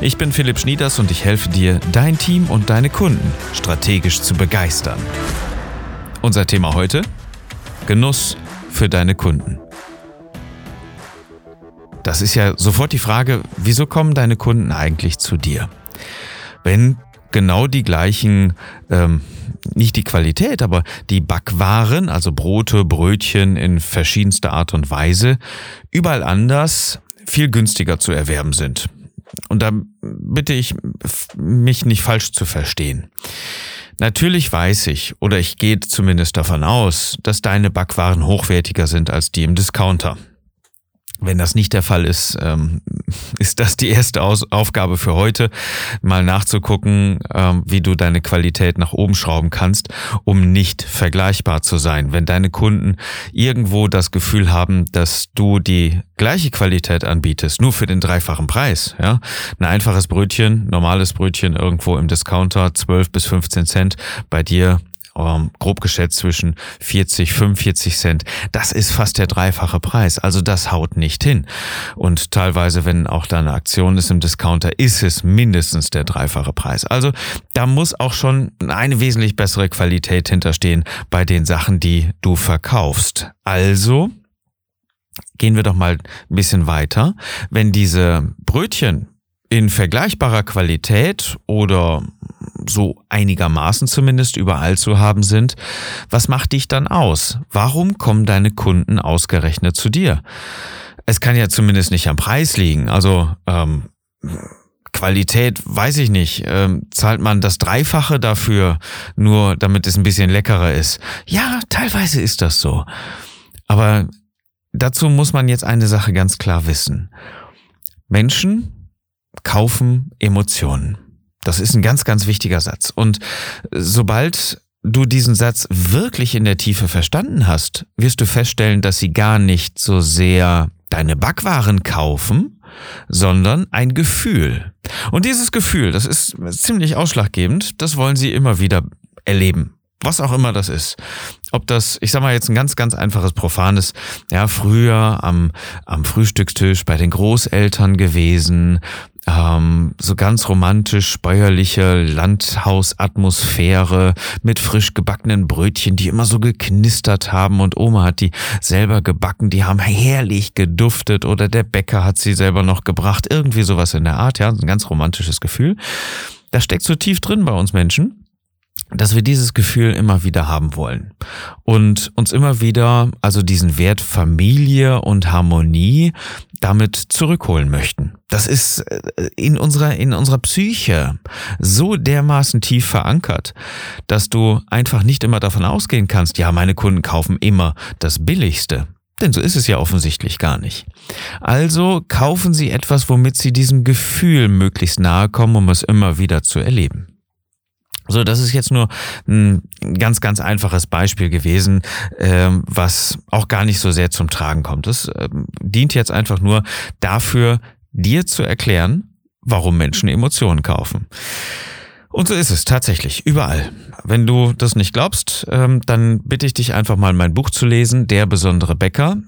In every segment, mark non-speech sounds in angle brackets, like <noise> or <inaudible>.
Ich bin Philipp Schnieders und ich helfe dir, dein Team und deine Kunden strategisch zu begeistern. Unser Thema heute? Genuss für deine Kunden. Das ist ja sofort die Frage, wieso kommen deine Kunden eigentlich zu dir? Wenn genau die gleichen, ähm, nicht die Qualität, aber die Backwaren, also Brote, Brötchen in verschiedenster Art und Weise, überall anders viel günstiger zu erwerben sind. Und da bitte ich, mich nicht falsch zu verstehen. Natürlich weiß ich, oder ich gehe zumindest davon aus, dass deine Backwaren hochwertiger sind als die im Discounter. Wenn das nicht der Fall ist, ähm, <laughs> ist das die erste Aus Aufgabe für heute, mal nachzugucken, ähm, wie du deine Qualität nach oben schrauben kannst, um nicht vergleichbar zu sein. Wenn deine Kunden irgendwo das Gefühl haben, dass du die gleiche Qualität anbietest, nur für den dreifachen Preis, ja, ein einfaches Brötchen, normales Brötchen irgendwo im Discounter, 12 bis 15 Cent, bei dir ähm, grob geschätzt zwischen 40, 45 Cent. Das ist fast der dreifache Preis. Also das haut nicht hin. Und teilweise, wenn auch da eine Aktion ist im Discounter, ist es mindestens der dreifache Preis. Also da muss auch schon eine wesentlich bessere Qualität hinterstehen bei den Sachen, die du verkaufst. Also gehen wir doch mal ein bisschen weiter. Wenn diese Brötchen in vergleichbarer Qualität oder so einigermaßen zumindest überall zu haben sind, was macht dich dann aus? Warum kommen deine Kunden ausgerechnet zu dir? Es kann ja zumindest nicht am Preis liegen. Also ähm, Qualität, weiß ich nicht. Ähm, zahlt man das Dreifache dafür, nur damit es ein bisschen leckerer ist? Ja, teilweise ist das so. Aber dazu muss man jetzt eine Sache ganz klar wissen. Menschen kaufen Emotionen. Das ist ein ganz, ganz wichtiger Satz. Und sobald du diesen Satz wirklich in der Tiefe verstanden hast, wirst du feststellen, dass sie gar nicht so sehr deine Backwaren kaufen, sondern ein Gefühl. Und dieses Gefühl, das ist ziemlich ausschlaggebend, das wollen sie immer wieder erleben was auch immer das ist. Ob das, ich sag mal jetzt ein ganz, ganz einfaches, profanes, ja, früher am, am Frühstückstisch bei den Großeltern gewesen, ähm, so ganz romantisch, bäuerliche Landhausatmosphäre mit frisch gebackenen Brötchen, die immer so geknistert haben und Oma hat die selber gebacken, die haben herrlich geduftet oder der Bäcker hat sie selber noch gebracht, irgendwie sowas in der Art, ja, ein ganz romantisches Gefühl. Das steckt so tief drin bei uns Menschen dass wir dieses Gefühl immer wieder haben wollen und uns immer wieder, also diesen Wert Familie und Harmonie damit zurückholen möchten. Das ist äh, in unserer, in unserer Psyche so dermaßen tief verankert, dass du einfach nicht immer davon ausgehen kannst, ja, meine Kunden kaufen immer das Billigste. Denn so ist es ja offensichtlich gar nicht. Also kaufen sie etwas, womit sie diesem Gefühl möglichst nahe kommen, um es immer wieder zu erleben. So, das ist jetzt nur ein ganz, ganz einfaches Beispiel gewesen, ähm, was auch gar nicht so sehr zum Tragen kommt. Das ähm, dient jetzt einfach nur dafür, dir zu erklären, warum Menschen Emotionen kaufen. Und so ist es tatsächlich, überall. Wenn du das nicht glaubst, ähm, dann bitte ich dich einfach mal mein Buch zu lesen, Der besondere Bäcker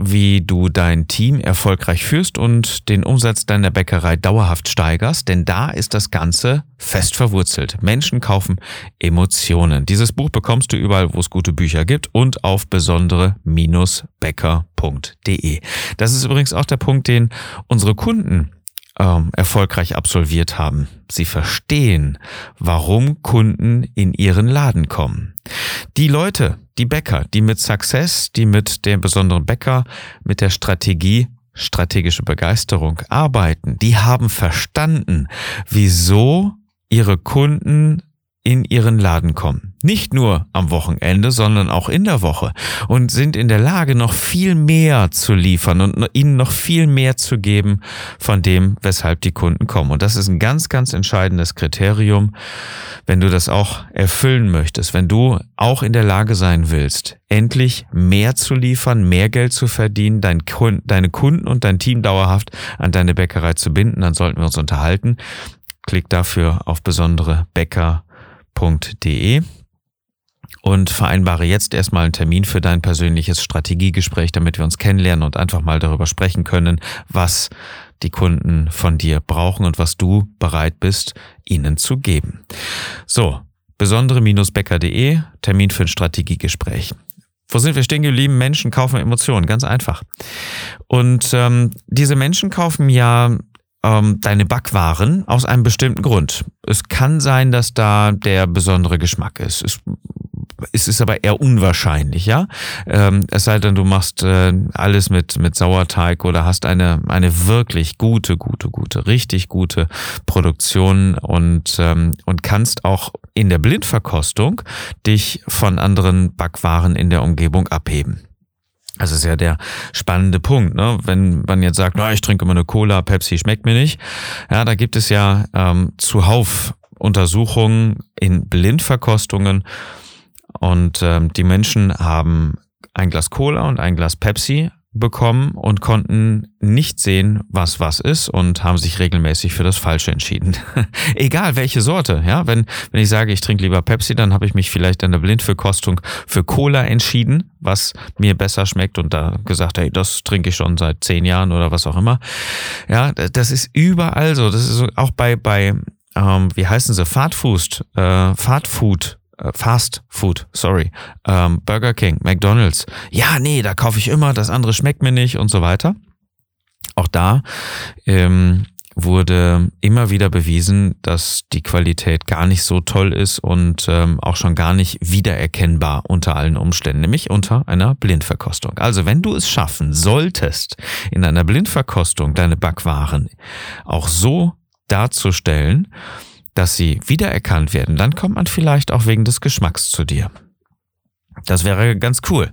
wie du dein Team erfolgreich führst und den Umsatz deiner Bäckerei dauerhaft steigerst, denn da ist das Ganze fest verwurzelt. Menschen kaufen Emotionen. Dieses Buch bekommst du überall, wo es gute Bücher gibt und auf besondere-bäcker.de. Das ist übrigens auch der Punkt, den unsere Kunden ähm, erfolgreich absolviert haben. Sie verstehen, warum Kunden in ihren Laden kommen. Die Leute, die Bäcker, die mit Success, die mit dem besonderen Bäcker, mit der Strategie strategische Begeisterung arbeiten, die haben verstanden, wieso ihre Kunden in ihren Laden kommen. Nicht nur am Wochenende, sondern auch in der Woche und sind in der Lage, noch viel mehr zu liefern und ihnen noch viel mehr zu geben von dem, weshalb die Kunden kommen. Und das ist ein ganz, ganz entscheidendes Kriterium, wenn du das auch erfüllen möchtest, wenn du auch in der Lage sein willst, endlich mehr zu liefern, mehr Geld zu verdienen, dein Kunden, deine Kunden und dein Team dauerhaft an deine Bäckerei zu binden, dann sollten wir uns unterhalten. Klick dafür auf besondere Bäcker www.strategie.de und vereinbare jetzt erstmal einen Termin für dein persönliches Strategiegespräch, damit wir uns kennenlernen und einfach mal darüber sprechen können, was die Kunden von dir brauchen und was du bereit bist, ihnen zu geben. So, besondere-becker.de, Termin für ein Strategiegespräch. Wo sind wir stehen geblieben? Menschen kaufen Emotionen, ganz einfach. Und ähm, diese Menschen kaufen ja ähm, deine Backwaren aus einem bestimmten Grund. Es kann sein, dass da der besondere Geschmack ist. Es, es ist aber eher unwahrscheinlich, ja. Ähm, es sei denn, du machst äh, alles mit, mit Sauerteig oder hast eine, eine wirklich gute, gute, gute, richtig gute Produktion und, ähm, und kannst auch in der Blindverkostung dich von anderen Backwaren in der Umgebung abheben. Das ist ja der spannende Punkt, ne? Wenn man jetzt sagt, na, ich trinke immer eine Cola, Pepsi schmeckt mir nicht. Ja, da gibt es ja ähm, zuhauf Untersuchungen in Blindverkostungen und ähm, die Menschen haben ein Glas Cola und ein Glas Pepsi bekommen und konnten nicht sehen, was was ist und haben sich regelmäßig für das Falsche entschieden. <laughs> Egal welche Sorte, ja. Wenn, wenn ich sage, ich trinke lieber Pepsi, dann habe ich mich vielleicht in der Blindverkostung für Cola entschieden, was mir besser schmeckt und da gesagt, hey, das trinke ich schon seit zehn Jahren oder was auch immer. Ja, das ist überall so. Das ist auch bei, bei, ähm, wie heißen sie, Fastfood, äh, Fastfood äh, Fast Food, sorry, ähm, Burger King, McDonald's. Ja, nee, da kaufe ich immer, das andere schmeckt mir nicht und so weiter. Auch da ähm, wurde immer wieder bewiesen, dass die Qualität gar nicht so toll ist und ähm, auch schon gar nicht wiedererkennbar unter allen Umständen, nämlich unter einer Blindverkostung. Also wenn du es schaffen solltest, in einer Blindverkostung deine Backwaren auch so darzustellen, dass sie wiedererkannt werden, dann kommt man vielleicht auch wegen des Geschmacks zu dir. Das wäre ganz cool.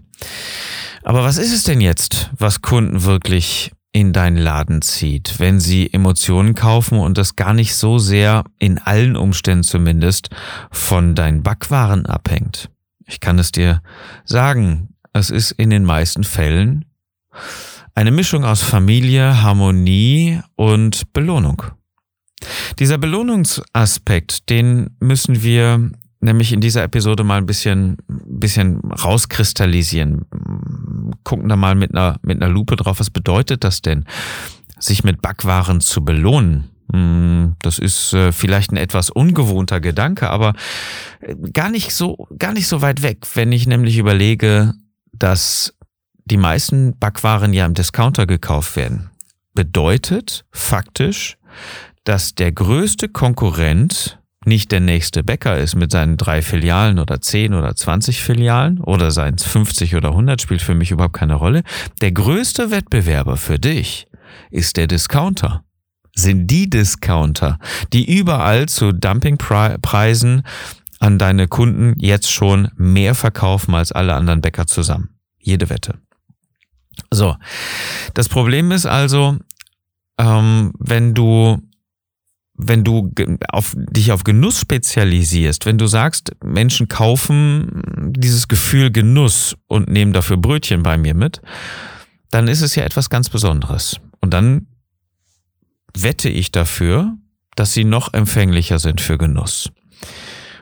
Aber was ist es denn jetzt, was Kunden wirklich in deinen Laden zieht, wenn sie Emotionen kaufen und das gar nicht so sehr, in allen Umständen zumindest, von deinen Backwaren abhängt? Ich kann es dir sagen, es ist in den meisten Fällen eine Mischung aus Familie, Harmonie und Belohnung. Dieser Belohnungsaspekt, den müssen wir nämlich in dieser Episode mal ein bisschen, bisschen rauskristallisieren. Gucken da mal mit einer, mit einer Lupe drauf, was bedeutet das denn, sich mit Backwaren zu belohnen? Hm, das ist äh, vielleicht ein etwas ungewohnter Gedanke, aber äh, gar nicht so, gar nicht so weit weg, wenn ich nämlich überlege, dass die meisten Backwaren ja im Discounter gekauft werden. Bedeutet faktisch, dass der größte Konkurrent nicht der nächste Bäcker ist mit seinen drei Filialen oder zehn oder zwanzig Filialen oder seien es 50 oder 100, spielt für mich überhaupt keine Rolle. Der größte Wettbewerber für dich ist der Discounter. Sind die Discounter, die überall zu Dumpingpreisen an deine Kunden jetzt schon mehr verkaufen als alle anderen Bäcker zusammen. Jede Wette. So, das Problem ist also, ähm, wenn du wenn du auf, dich auf Genuss spezialisierst, wenn du sagst, Menschen kaufen dieses Gefühl Genuss und nehmen dafür Brötchen bei mir mit, dann ist es ja etwas ganz Besonderes. Und dann wette ich dafür, dass sie noch empfänglicher sind für Genuss.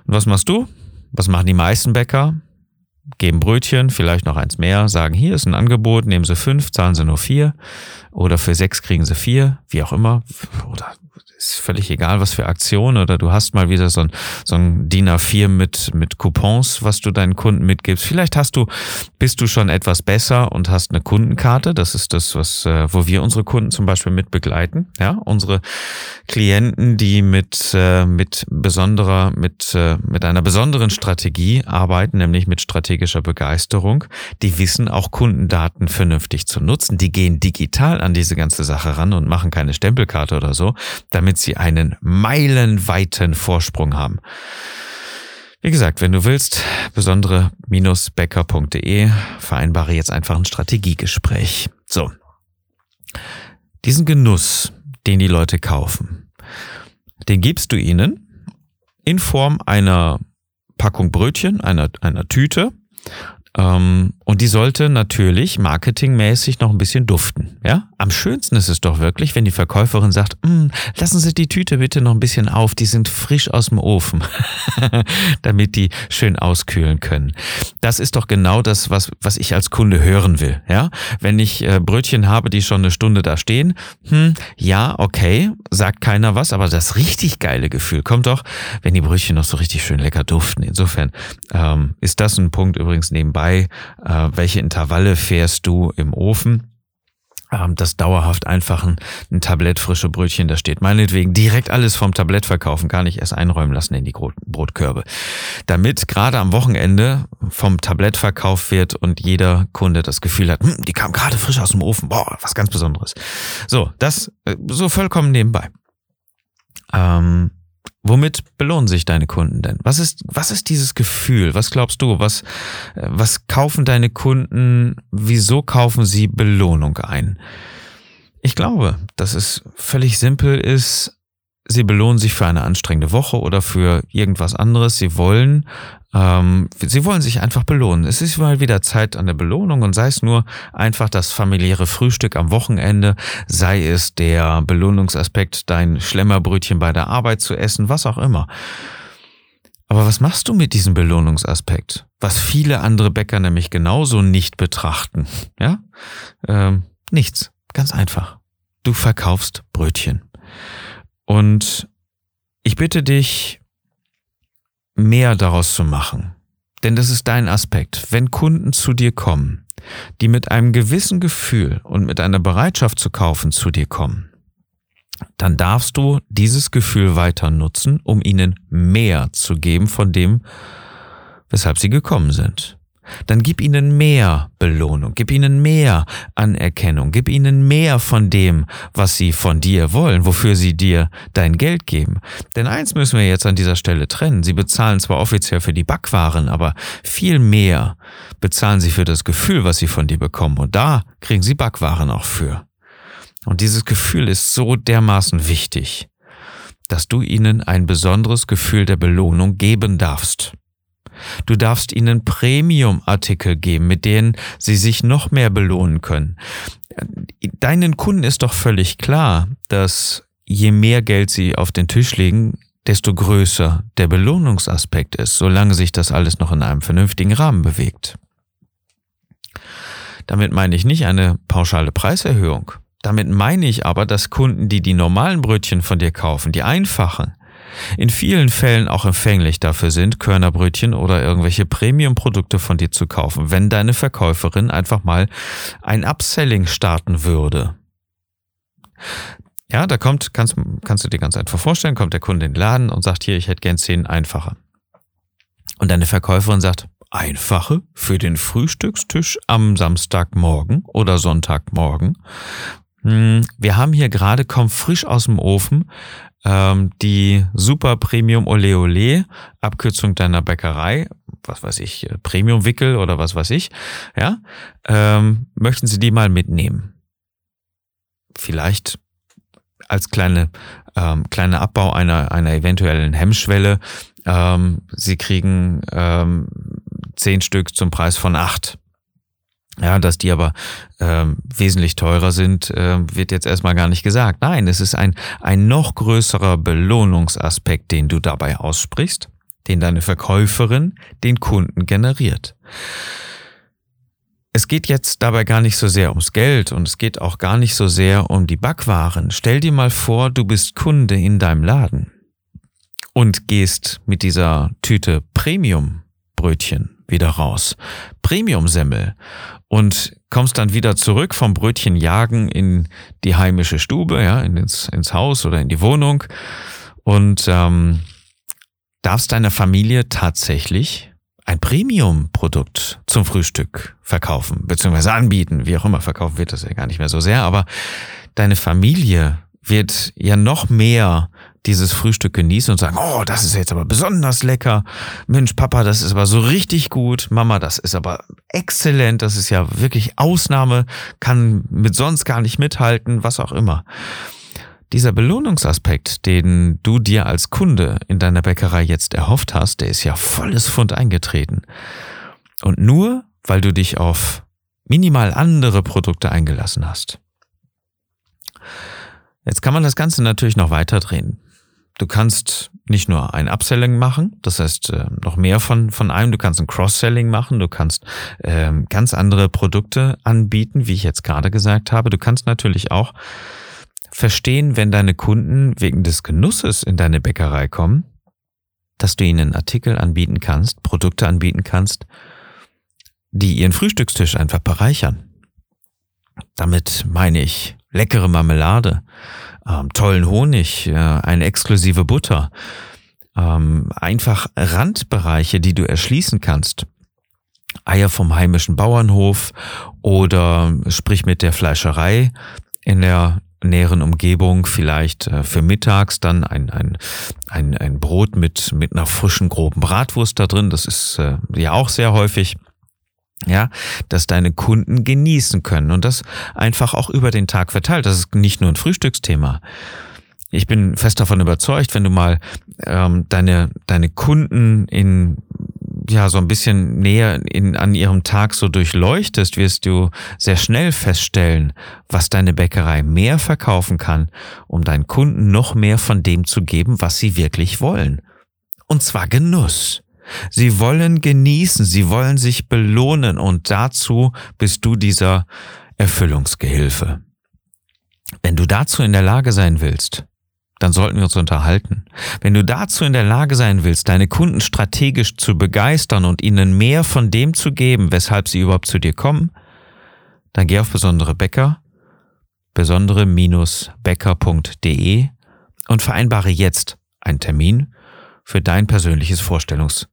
Und was machst du? Was machen die meisten Bäcker? Geben Brötchen, vielleicht noch eins mehr, sagen, hier ist ein Angebot, nehmen Sie fünf, zahlen Sie nur vier. Oder für sechs kriegen Sie vier, wie auch immer. Oder ist völlig egal, was für Aktion oder du hast mal wieder so ein, so ein DIN A4 mit, mit Coupons, was du deinen Kunden mitgibst. Vielleicht hast du, bist du schon etwas besser und hast eine Kundenkarte. Das ist das, was, äh, wo wir unsere Kunden zum Beispiel mit begleiten. Ja, unsere Klienten, die mit, äh, mit besonderer, mit, äh, mit einer besonderen Strategie arbeiten, nämlich mit strategischer Begeisterung, die wissen auch Kundendaten vernünftig zu nutzen. Die gehen digital an diese ganze Sache ran und machen keine Stempelkarte oder so, damit damit sie einen meilenweiten Vorsprung haben. Wie gesagt, wenn du willst, besondere-becker.de, vereinbare jetzt einfach ein Strategiegespräch. So. Diesen Genuss, den die Leute kaufen, den gibst du ihnen in Form einer Packung Brötchen, einer, einer Tüte, ähm, und die sollte natürlich marketingmäßig noch ein bisschen duften. Ja? Am schönsten ist es doch wirklich, wenn die Verkäuferin sagt, mm, lassen Sie die Tüte bitte noch ein bisschen auf, die sind frisch aus dem Ofen, <laughs> damit die schön auskühlen können. Das ist doch genau das, was, was ich als Kunde hören will. Ja? Wenn ich äh, Brötchen habe, die schon eine Stunde da stehen, hm, ja, okay, sagt keiner was, aber das richtig geile Gefühl kommt doch, wenn die Brötchen noch so richtig schön lecker duften. Insofern ähm, ist das ein Punkt übrigens nebenbei, äh, welche Intervalle fährst du im Ofen ähm, das dauerhaft einfach ein, ein Tablett frische Brötchen da steht. Meinetwegen direkt alles vom Tablett verkaufen, gar nicht erst einräumen lassen in die Brotkörbe. Damit gerade am Wochenende vom Tablett verkauft wird und jeder Kunde das Gefühl hat, hm, die kam gerade frisch aus dem Ofen, boah, was ganz Besonderes. So, das äh, so vollkommen nebenbei. Ähm, Womit belohnen sich deine Kunden denn? Was ist, was ist dieses Gefühl? Was glaubst du? Was, was kaufen deine Kunden? Wieso kaufen sie Belohnung ein? Ich glaube, dass es völlig simpel ist, sie belohnen sich für eine anstrengende Woche oder für irgendwas anderes. Sie wollen, ähm, sie wollen sich einfach belohnen. Es ist mal wieder Zeit an der Belohnung und sei es nur einfach das familiäre Frühstück am Wochenende, sei es der Belohnungsaspekt, dein Schlemmerbrötchen bei der Arbeit zu essen, was auch immer. Aber was machst du mit diesem Belohnungsaspekt? Was viele andere Bäcker nämlich genauso nicht betrachten. Ja? Ähm, nichts. Ganz einfach. Du verkaufst Brötchen. Und ich bitte dich, mehr daraus zu machen. Denn das ist dein Aspekt. Wenn Kunden zu dir kommen, die mit einem gewissen Gefühl und mit einer Bereitschaft zu kaufen zu dir kommen, dann darfst du dieses Gefühl weiter nutzen, um ihnen mehr zu geben von dem, weshalb sie gekommen sind dann gib ihnen mehr Belohnung, gib ihnen mehr Anerkennung, gib ihnen mehr von dem, was sie von dir wollen, wofür sie dir dein Geld geben. Denn eins müssen wir jetzt an dieser Stelle trennen. Sie bezahlen zwar offiziell für die Backwaren, aber viel mehr bezahlen sie für das Gefühl, was sie von dir bekommen. Und da kriegen sie Backwaren auch für. Und dieses Gefühl ist so dermaßen wichtig, dass du ihnen ein besonderes Gefühl der Belohnung geben darfst. Du darfst ihnen Premium-Artikel geben, mit denen sie sich noch mehr belohnen können. Deinen Kunden ist doch völlig klar, dass je mehr Geld sie auf den Tisch legen, desto größer der Belohnungsaspekt ist, solange sich das alles noch in einem vernünftigen Rahmen bewegt. Damit meine ich nicht eine pauschale Preiserhöhung. Damit meine ich aber, dass Kunden, die die normalen Brötchen von dir kaufen, die einfachen, in vielen Fällen auch empfänglich dafür sind, Körnerbrötchen oder irgendwelche Premium-Produkte von dir zu kaufen, wenn deine Verkäuferin einfach mal ein Upselling starten würde. Ja, da kommt, kannst, kannst du dir ganz einfach vorstellen, kommt der Kunde in den Laden und sagt, hier, ich hätte gern zehn einfache. Und deine Verkäuferin sagt, einfache für den Frühstückstisch am Samstagmorgen oder Sonntagmorgen. Hm, wir haben hier gerade, kommt frisch aus dem Ofen, ähm, die Super Premium Ole Ole, Abkürzung deiner Bäckerei, was weiß ich, äh, Premium Wickel oder was weiß ich, ja, ähm, möchten Sie die mal mitnehmen? Vielleicht als kleine, ähm, kleiner Abbau einer, einer eventuellen Hemmschwelle. Ähm, Sie kriegen ähm, zehn Stück zum Preis von acht. Ja, dass die aber ähm, wesentlich teurer sind, äh, wird jetzt erstmal gar nicht gesagt. Nein, es ist ein, ein noch größerer Belohnungsaspekt, den du dabei aussprichst, den deine Verkäuferin den Kunden generiert. Es geht jetzt dabei gar nicht so sehr ums Geld und es geht auch gar nicht so sehr um die Backwaren. Stell dir mal vor, du bist Kunde in deinem Laden und gehst mit dieser Tüte Premium Brötchen wieder raus. Premium-Semmel und kommst dann wieder zurück vom Brötchen jagen in die heimische Stube, ja, ins, ins Haus oder in die Wohnung. Und ähm, darfst deiner Familie tatsächlich ein Premium-Produkt zum Frühstück verkaufen, beziehungsweise anbieten, wie auch immer, verkaufen wird das ja gar nicht mehr so sehr, aber deine Familie wird ja noch mehr dieses Frühstück genießen und sagen, oh, das ist jetzt aber besonders lecker. Mensch, Papa, das ist aber so richtig gut. Mama, das ist aber exzellent. Das ist ja wirklich Ausnahme, kann mit sonst gar nicht mithalten, was auch immer. Dieser Belohnungsaspekt, den du dir als Kunde in deiner Bäckerei jetzt erhofft hast, der ist ja volles Fund eingetreten. Und nur, weil du dich auf minimal andere Produkte eingelassen hast. Jetzt kann man das Ganze natürlich noch weiter drehen. Du kannst nicht nur ein Upselling machen, das heißt äh, noch mehr von, von einem, du kannst ein Cross-Selling machen, du kannst äh, ganz andere Produkte anbieten, wie ich jetzt gerade gesagt habe. Du kannst natürlich auch verstehen, wenn deine Kunden wegen des Genusses in deine Bäckerei kommen, dass du ihnen Artikel anbieten kannst, Produkte anbieten kannst, die ihren Frühstückstisch einfach bereichern. Damit meine ich leckere Marmelade, ähm, tollen Honig, äh, eine exklusive Butter, ähm, einfach Randbereiche, die du erschließen kannst. Eier vom heimischen Bauernhof oder sprich mit der Fleischerei in der näheren Umgebung, vielleicht äh, für mittags dann ein, ein, ein, ein Brot mit, mit einer frischen, groben Bratwurst da drin. Das ist äh, ja auch sehr häufig ja, dass deine Kunden genießen können und das einfach auch über den Tag verteilt. Das ist nicht nur ein Frühstücksthema. Ich bin fest davon überzeugt, wenn du mal ähm, deine deine Kunden in ja so ein bisschen näher in, an ihrem Tag so durchleuchtest, wirst du sehr schnell feststellen, was deine Bäckerei mehr verkaufen kann, um deinen Kunden noch mehr von dem zu geben, was sie wirklich wollen. Und zwar Genuss. Sie wollen genießen, sie wollen sich belohnen und dazu bist du dieser Erfüllungsgehilfe. Wenn du dazu in der Lage sein willst, dann sollten wir uns unterhalten. Wenn du dazu in der Lage sein willst, deine Kunden strategisch zu begeistern und ihnen mehr von dem zu geben, weshalb sie überhaupt zu dir kommen, dann geh auf besondere Bäcker, besondere-bäcker.de und vereinbare jetzt einen Termin für dein persönliches Vorstellungs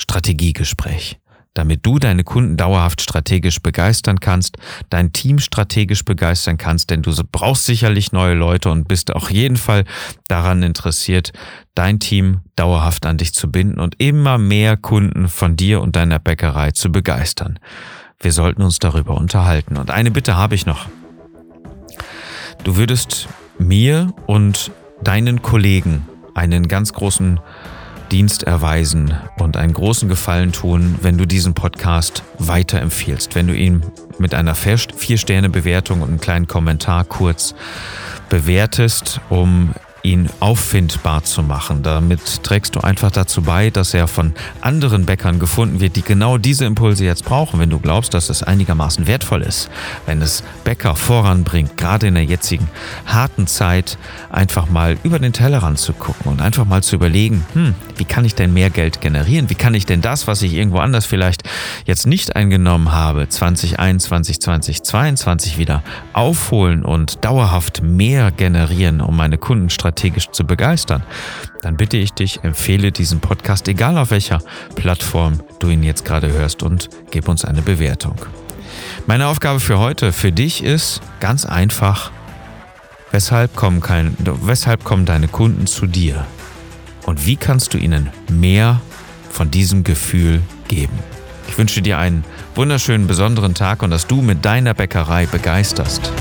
Strategiegespräch, damit du deine Kunden dauerhaft strategisch begeistern kannst, dein Team strategisch begeistern kannst, denn du brauchst sicherlich neue Leute und bist auf jeden Fall daran interessiert, dein Team dauerhaft an dich zu binden und immer mehr Kunden von dir und deiner Bäckerei zu begeistern. Wir sollten uns darüber unterhalten. Und eine Bitte habe ich noch. Du würdest mir und deinen Kollegen einen ganz großen Dienst erweisen und einen großen Gefallen tun, wenn du diesen Podcast weiterempfiehlst, wenn du ihn mit einer Vier-Sterne-Bewertung und einem kleinen Kommentar kurz bewertest, um ihn auffindbar zu machen. Damit trägst du einfach dazu bei, dass er von anderen Bäckern gefunden wird, die genau diese Impulse jetzt brauchen, wenn du glaubst, dass es einigermaßen wertvoll ist, wenn es Bäcker voranbringt, gerade in der jetzigen harten Zeit, einfach mal über den Tellerrand zu gucken und einfach mal zu überlegen, hm, wie kann ich denn mehr Geld generieren? Wie kann ich denn das, was ich irgendwo anders vielleicht jetzt nicht eingenommen habe, 2021, 2022 wieder aufholen und dauerhaft mehr generieren, um meine Kunden strategisch zu begeistern, dann bitte ich dich, empfehle diesen Podcast, egal auf welcher Plattform du ihn jetzt gerade hörst und gib uns eine Bewertung. Meine Aufgabe für heute, für dich ist ganz einfach, weshalb kommen, kein, weshalb kommen deine Kunden zu dir? Und wie kannst du ihnen mehr von diesem Gefühl geben? Ich wünsche dir einen wunderschönen, besonderen Tag und dass du mit deiner Bäckerei begeisterst.